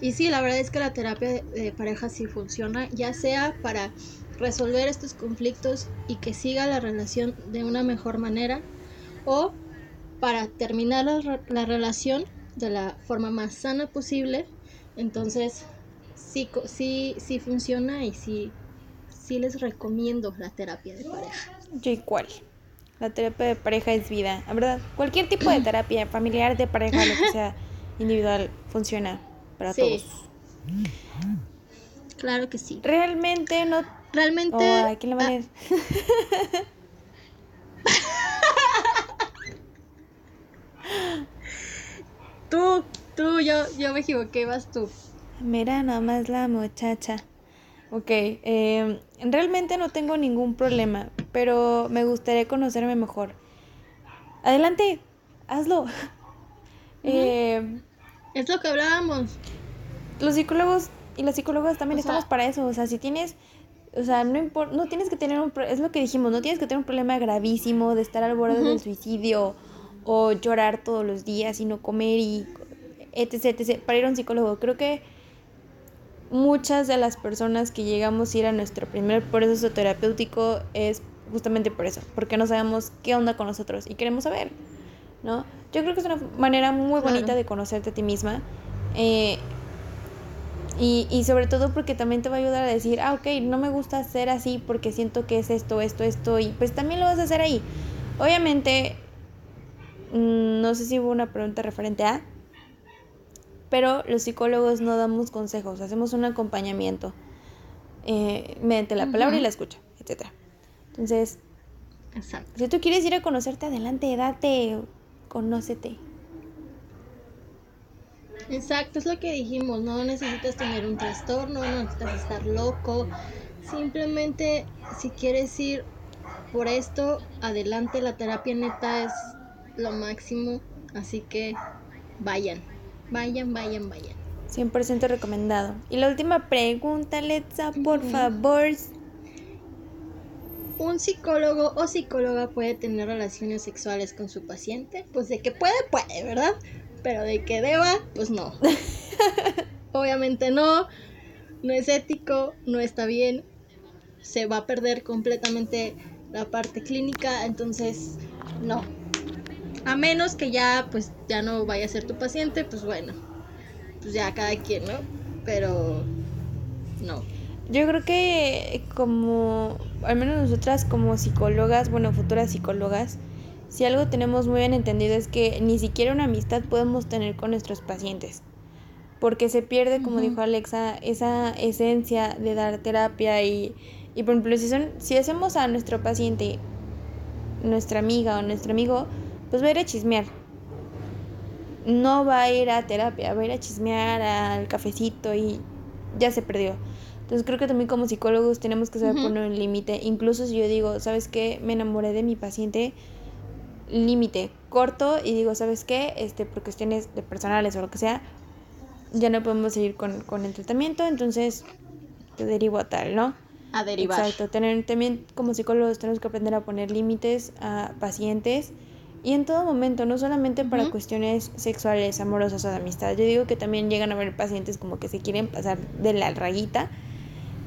Y sí, la verdad es que la terapia de pareja sí funciona, ya sea para resolver estos conflictos y que siga la relación de una mejor manera o para terminar la, la relación de la forma más sana posible. Entonces, sí, sí, sí funciona y sí, sí les recomiendo la terapia de pareja. Yo igual. La terapia de pareja es vida. La verdad, cualquier tipo de terapia, familiar, de pareja, lo que sea, individual, funciona para todos. Claro que sí. Realmente no. Realmente. Oh, ¿quién le va a tú, tú, yo, yo me equivoqué, vas tú. Mira nomás la muchacha. Ok, eh, realmente no tengo ningún problema, pero me gustaría conocerme mejor. Adelante, hazlo. Eh, es lo que hablábamos. Los psicólogos y las psicólogas también estamos para eso. O sea, si tienes, o sea, no importa, no tienes que tener un, es lo que dijimos, no tienes que tener un problema gravísimo de estar al borde del suicidio o llorar todos los días y no comer y etc, etc. Para ir a un psicólogo, creo que muchas de las personas que llegamos a ir a nuestro primer proceso terapéutico es justamente por eso, porque no sabemos qué onda con nosotros y queremos saber, ¿no? Yo creo que es una manera muy bonita de conocerte a ti misma eh, y, y sobre todo porque también te va a ayudar a decir, ah, ok, no me gusta ser así porque siento que es esto, esto, esto y pues también lo vas a hacer ahí. Obviamente, no sé si hubo una pregunta referente a, pero los psicólogos no damos consejos, hacemos un acompañamiento eh, mediante la palabra y la escucha, etc. Entonces, si tú quieres ir a conocerte, adelante, date, conócete. Exacto, es lo que dijimos, no necesitas tener un trastorno, no necesitas estar loco, simplemente si quieres ir por esto, adelante, la terapia neta es lo máximo, así que vayan, vayan, vayan, vayan. 100% recomendado. Y la última pregunta, Letza, por favor. ¿Un psicólogo o psicóloga puede tener relaciones sexuales con su paciente? Pues de que puede, puede, ¿verdad? Pero de que deba, pues no. Obviamente no, no es ético, no está bien, se va a perder completamente la parte clínica, entonces no. A menos que ya pues ya no vaya a ser tu paciente, pues bueno, pues ya cada quien, ¿no? Pero no. Yo creo que como, al menos nosotras como psicólogas, bueno, futuras psicólogas, si algo tenemos muy bien entendido es que ni siquiera una amistad podemos tener con nuestros pacientes, porque se pierde, como dijo Alexa, esa esencia de dar terapia y, y por ejemplo, si, son, si hacemos a nuestro paciente nuestra amiga o nuestro amigo, pues va a ir a chismear. No va a ir a terapia, va a ir a chismear al cafecito y ya se perdió. Entonces creo que también como psicólogos tenemos que saber poner un límite. Incluso si yo digo, ¿sabes qué? Me enamoré de mi paciente, límite, corto y digo, ¿sabes qué? Este, por cuestiones de personales o lo que sea, ya no podemos seguir con, con el tratamiento, entonces te derivo a tal, ¿no? A derivar. Exacto, tener, también como psicólogos tenemos que aprender a poner límites a pacientes y en todo momento, no solamente para cuestiones sexuales, amorosas o de amistad. Yo digo que también llegan a ver pacientes como que se quieren pasar de la rayita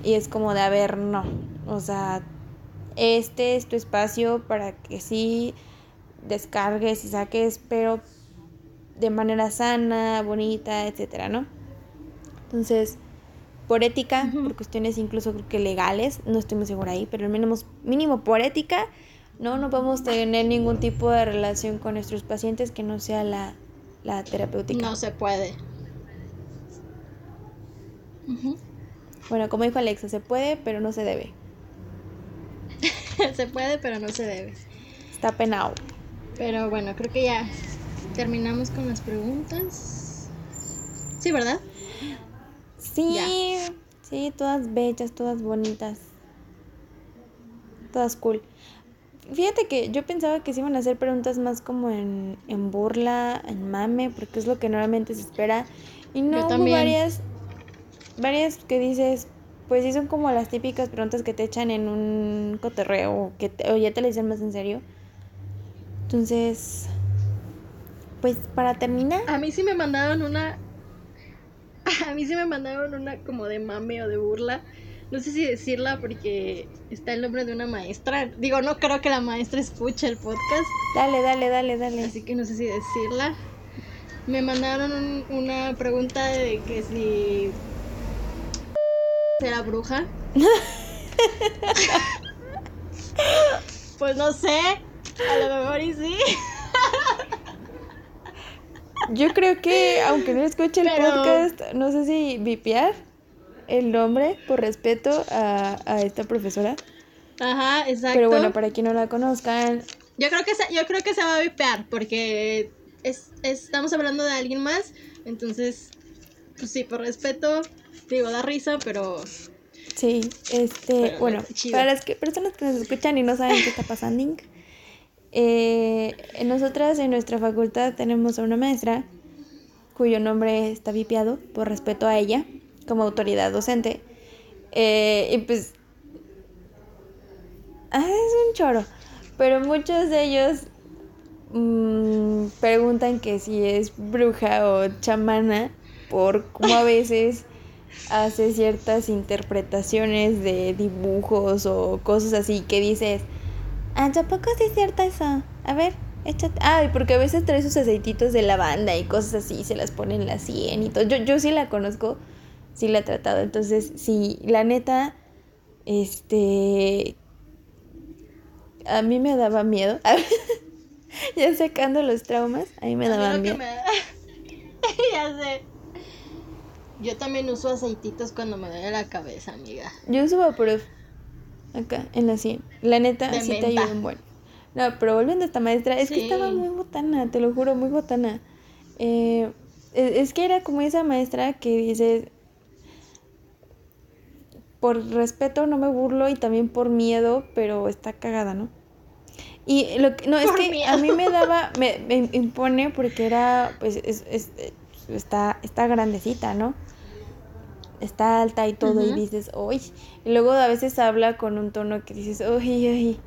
y es como de, a ver, no. O sea, este es tu espacio para que sí descargues y saques, pero de manera sana, bonita, etcétera, ¿no? Entonces, por ética, por cuestiones incluso creo que legales, no estoy muy segura ahí, pero al menos mínimo por ética, no, no podemos tener ningún tipo de relación con nuestros pacientes que no sea la, la terapéutica. No se puede. Bueno, como dijo Alexa, se puede, pero no se debe. se puede, pero no se debe. Está penado. Pero bueno, creo que ya terminamos con las preguntas. Sí, ¿verdad? Sí, sí, todas bellas, todas bonitas. Todas cool. Fíjate que yo pensaba que se iban a hacer preguntas más como en, en burla, en mame, porque es lo que normalmente se espera. Y no hubo varias varias que dices, pues sí son como las típicas preguntas que te echan en un coterreo o, que o ya te la dicen más en serio. Entonces, pues para terminar. A mí sí me mandaron una. A mí sí me mandaron una como de mame o de burla. No sé si decirla porque está el nombre de una maestra. Digo, no creo que la maestra escuche el podcast. Dale, dale, dale, dale. Así que no sé si decirla. Me mandaron una pregunta de que si ¿Será bruja? pues no sé. A lo mejor y sí. Yo creo que, aunque no escuche el podcast, no sé si vipiar el nombre por respeto a, a, esta profesora. Ajá, exacto. Pero bueno, para quien no la conozcan. Yo creo que se, yo creo que se va a vipear porque es, estamos hablando de alguien más. Entonces, pues sí, por respeto, digo, da risa, pero... Sí, este, bueno, para las que, personas que nos escuchan y no saben qué está pasando, eh, nosotras en nuestra facultad tenemos a una maestra cuyo nombre está vipiado por respeto a ella como autoridad docente. Eh, y pues... Ah, es un choro. Pero muchos de ellos mmm, preguntan que si es bruja o chamana por cómo a veces hace ciertas interpretaciones de dibujos o cosas así que dices, ah, tampoco es cierto eso. A ver, échate. Ah, porque a veces trae sus aceititos de lavanda y cosas así, se las ponen en la sien y todo. Yo, yo sí la conozco, sí la he tratado. Entonces, sí, la neta, este. A mí me daba miedo. ya sacando los traumas, a mí me daba miedo. ya sé. Yo también uso aceititos cuando me duele la cabeza, amiga. Yo uso Vaporub. Acá, en la 100. La neta, sí te ayuda un buen. No, pero volviendo a esta maestra, es que estaba muy botana, te lo juro, muy botana. Eh, es, que era como esa maestra que dices, por respeto no me burlo y también por miedo, pero está cagada, ¿no? Y lo que, no, es que a mí me daba, me, impone porque era, pues, es, está, está grandecita, ¿no? Está alta y todo, y dices, uy. Y luego a veces habla con un tono que dices, uy, uy.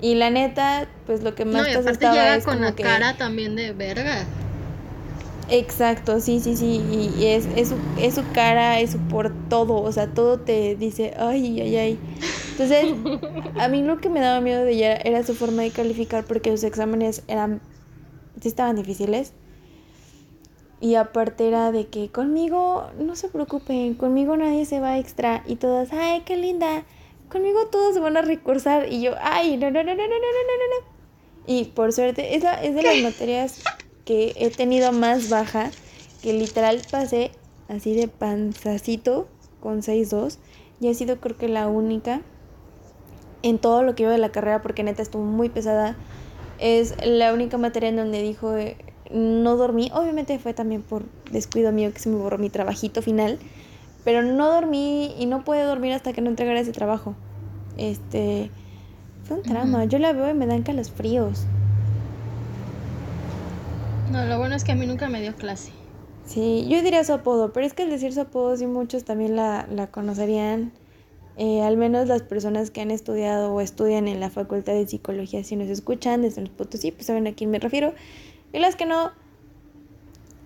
Y la neta, pues lo que más no, y aparte llega con la cara también de verga. Exacto, sí, sí, sí, y es, es, su, es su cara, es su por todo, o sea, todo te dice, ay, ay, ay. Entonces, a mí lo que me daba miedo de ella era su forma de calificar porque los exámenes eran, sí estaban difíciles. Y aparte era de que conmigo, no se preocupen, conmigo nadie se va extra. Y todas, ay, qué linda, conmigo todos se van a recursar. Y yo, ay, no, no, no, no, no, no, no, no. Y por suerte, es, es de las materias que he tenido más baja, que literal pasé así de panzacito con 6.2 y ha sido creo que la única en todo lo que iba de la carrera porque neta estuvo muy pesada. Es la única materia en donde dijo eh, no dormí. Obviamente fue también por descuido mío que se me borró mi trabajito final. Pero no dormí y no pude dormir hasta que no entregara ese trabajo. Este. Fue un trama. Yo la veo y me dan calosfríos. No, lo bueno es que a mí nunca me dio clase. Sí, yo diría su apodo, pero es que al decir su apodo sí muchos también la, conocerían. Eh, al menos las personas que han estudiado o estudian en la Facultad de Psicología, si nos escuchan desde los sí, pues saben a quién me refiero. Y las que no,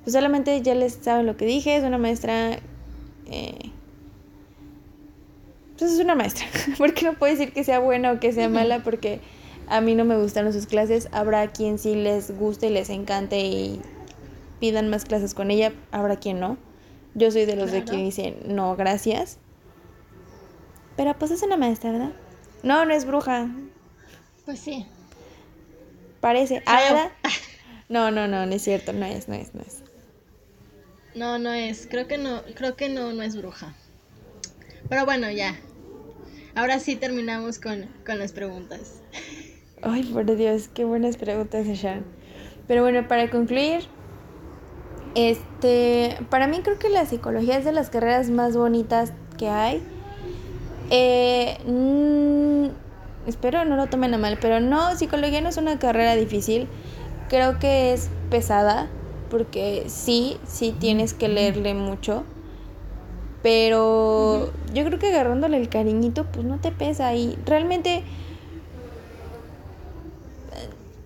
pues solamente ya les saben lo que dije, es una maestra... Eh, pues es una maestra, porque no puedo decir que sea buena o que sea mala, porque a mí no me gustan sus clases. Habrá quien sí les guste y les encante y pidan más clases con ella. Habrá quien no. Yo soy de los de que dicen no, gracias. Pero pues es una maestra, ¿verdad? No, no es bruja. Pues sí. Parece. ¿Ah, No, no, no, no es cierto. No es, no es, no es. No, no es. Creo que no, creo que no, no es bruja. Pero bueno, ya. Ahora sí terminamos con, con las preguntas. Ay, por Dios, qué buenas preguntas, Sean. Pero bueno, para concluir, este, para mí creo que la psicología es de las carreras más bonitas que hay. Eh, mm, espero no lo tomen a mal, pero no, psicología no es una carrera difícil. Creo que es pesada, porque sí, sí tienes que leerle mucho. Pero yo creo que agarrándole el cariñito, pues no te pesa. Y realmente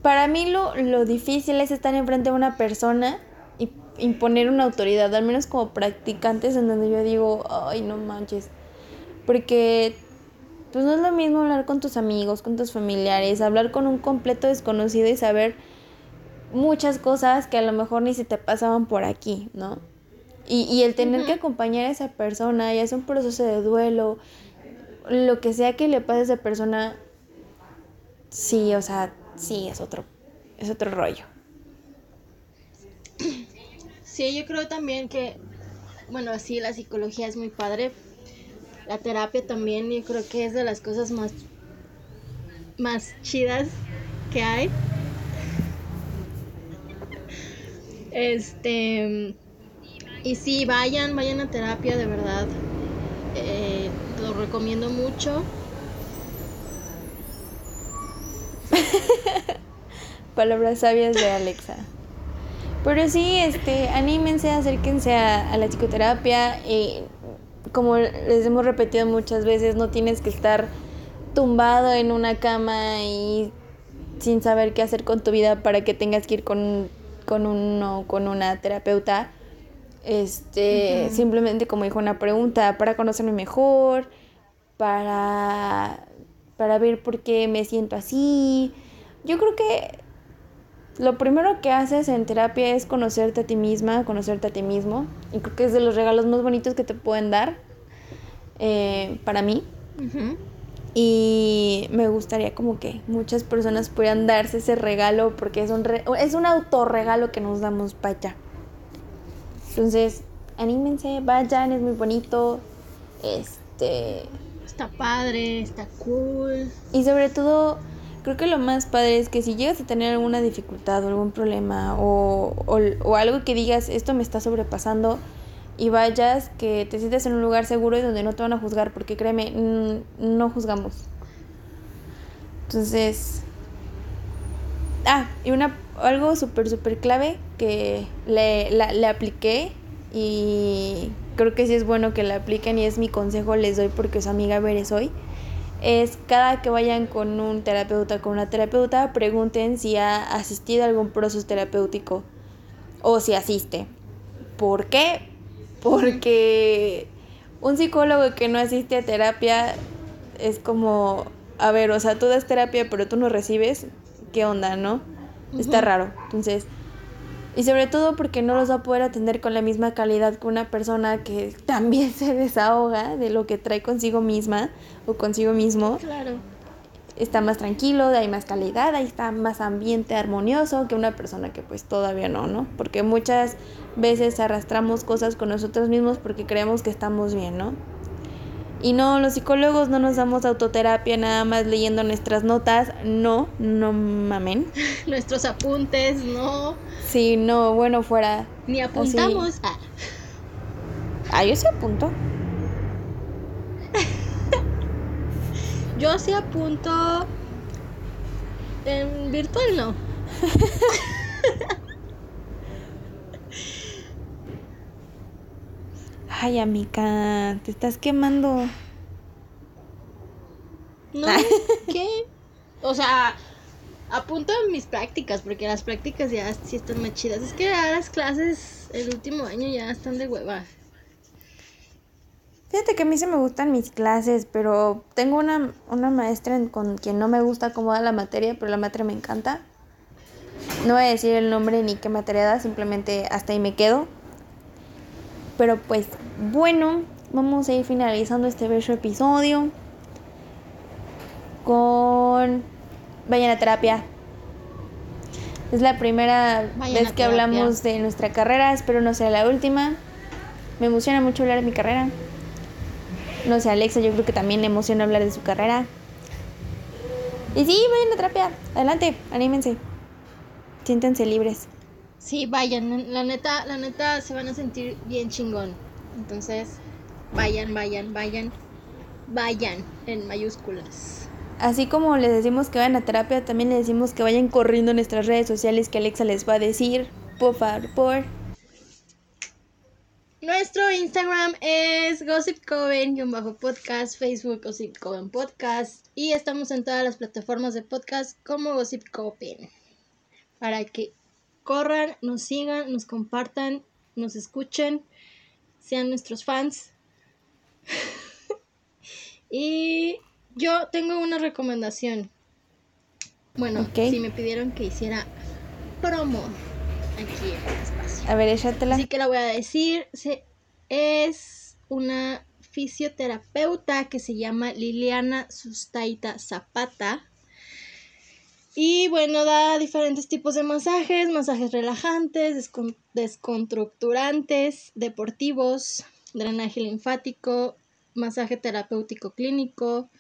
para mí lo, lo difícil es estar enfrente de una persona y imponer una autoridad, al menos como practicantes en donde yo digo, ay, no manches. Porque pues no es lo mismo hablar con tus amigos, con tus familiares, hablar con un completo desconocido y saber muchas cosas que a lo mejor ni se te pasaban por aquí, ¿no? Y, y el tener que acompañar a esa persona, ya es un proceso de duelo, lo que sea que le pase a esa persona, sí, o sea, sí, es otro, es otro rollo. Sí, yo creo también que, bueno, sí, la psicología es muy padre. La terapia también, yo creo que es de las cosas más, más chidas que hay. Este, y sí, vayan, vayan a terapia, de verdad. Eh, lo recomiendo mucho. Palabras sabias de Alexa. Pero sí, este, anímense, acérquense a, la psicoterapia. y como les hemos repetido muchas veces, no tienes que estar tumbado en una cama y sin saber qué hacer con tu vida para que tengas que ir con, con uno con una terapeuta. Este, simplemente como dijo una pregunta, para conocerme mejor, para para ver por qué me siento así. Yo creo que lo primero que haces en terapia es conocerte a ti misma, conocerte a ti mismo. Y creo que es de los regalos más bonitos que te pueden dar eh, para mí. Y me gustaría como que muchas personas puedan darse ese regalo porque es un, es un autorregalo que nos damos para allá. Entonces, anímense, vayan, es muy bonito. Este, está padre, está cool. Y sobre todo, creo que lo más padre es que si llegas a tener alguna dificultad o algún problema o, o, algo que digas, esto me está sobrepasando, y vayas, que te sientes en un lugar seguro y donde no te van a juzgar, porque créeme, no juzgamos. Entonces, ah, y una, algo súper, súper clave que le, le apliqué y creo que sí es bueno que la apliquen y es mi consejo, les doy porque su amiga Veres hoy es cada que vayan con un terapeuta, con una terapeuta, pregunten si ha asistido a algún proceso terapéutico o si asiste. ¿Por qué? Porque un psicólogo que no asiste a terapia es como, a ver, o sea, tú das terapia pero tú no recibes, ¿qué onda, no? Está raro. Entonces, y sobre todo porque no los va a poder atender con la misma calidad que una persona que también se desahoga de lo que trae consigo misma o consigo mismo. Claro. Está más tranquilo, hay más calidad, ahí está más ambiente armonioso que una persona que pues todavía no, ¿no? Porque muchas veces arrastramos cosas con nosotros mismos porque creemos que estamos bien, ¿no? Y no, los psicólogos no nos damos autoterapia nada más leyendo nuestras notas. No, no mamen. Nuestros apuntes, no. Sí, no, bueno, fuera. Ni apuntamos. Ah. ah, yo sí apunto. yo sí apunto. En virtual no. Ay, amiga, te estás quemando. No, ¿qué? O sea, apunto a mis prácticas, porque las prácticas ya sí están más chidas. Es que ya las clases el último año ya están de hueva. Fíjate que a mí sí me gustan mis clases, pero tengo una, una maestra con quien no me gusta cómo da la materia, pero la materia me encanta. No voy a decir el nombre ni qué materia da, simplemente hasta ahí me quedo. Pero pues bueno, vamos a ir finalizando este bello episodio con vayan a terapia. Es la primera vez que hablamos de nuestra carrera, espero no sea la última. Me emociona mucho hablar de mi carrera. No sé, Alexa, yo creo que también le emociona hablar de su carrera. Y sí, vayan a terapia. Adelante, anímense. Siéntense libres. Sí, vayan, la neta, la neta se van a sentir bien chingón. Entonces, vayan, vayan, vayan, vayan en mayúsculas. Así como les decimos que vayan a terapia, también les decimos que vayan corriendo en nuestras redes sociales que Alexa les va a decir, por favor. Nuestro Instagram es Gossip bajo podcast, Facebook Gossip Coven Podcast y estamos en todas las plataformas de podcast como Gossip Coven para que corran, nos sigan, nos compartan, nos escuchen, sean nuestros fans. y yo tengo una recomendación. Bueno, si me pidieron que hiciera promo aquí en el espacio. A ver, échatela. Así que la voy a decir. es una fisioterapeuta que se llama Liliana Sustaita Zapata. Y bueno, da diferentes tipos de masajes, masajes relajantes, desconstructurantes, deportivos, drenaje linfático, masaje terapéutico clínico,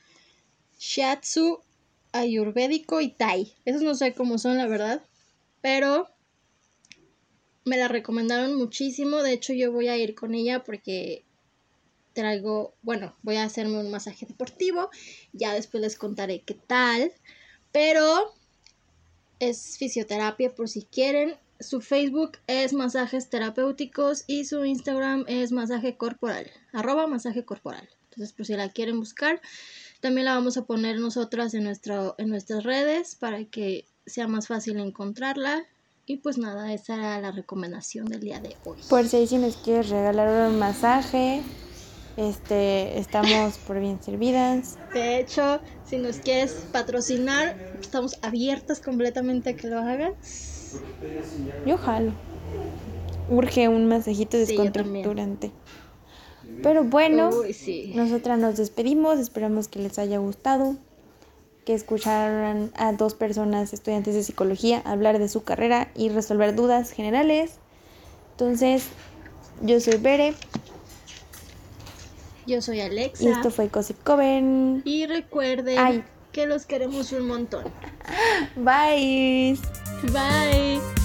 shiatsu, ayurvédico y tai. Esos no sé cómo son, la verdad, pero me la recomendaron muchísimo. De hecho, yo voy a ir con ella porque traigo, bueno, voy a hacerme un masaje deportivo. Ya después les contaré qué tal. Pero es fisioterapia por si quieren. Su Facebook es masajes terapéuticos y su Instagram es masaje corporal, arroba masaje corporal. Entonces, por si la quieren buscar, también la vamos a poner nosotras en, nuestro, en nuestras redes para que sea más fácil encontrarla. Y pues nada, esa era la recomendación del día de hoy. Por si si nos quieres regalar un masaje, este, estamos por bien servidas. De hecho, si nos quieres patrocinar, estamos abiertas completamente a que lo hagas. Yo jalo. Urge un masajito descontracturante. Pero bueno, nosotras nos despedimos. Esperamos que les haya gustado. Que escucharan a dos personas estudiantes de psicología hablar de su carrera y resolver dudas generales. Entonces, yo soy Bere. Yo soy Alexa. Y esto fue Gossip Coven. Y recuerden que los queremos un montón. Bye. Bye.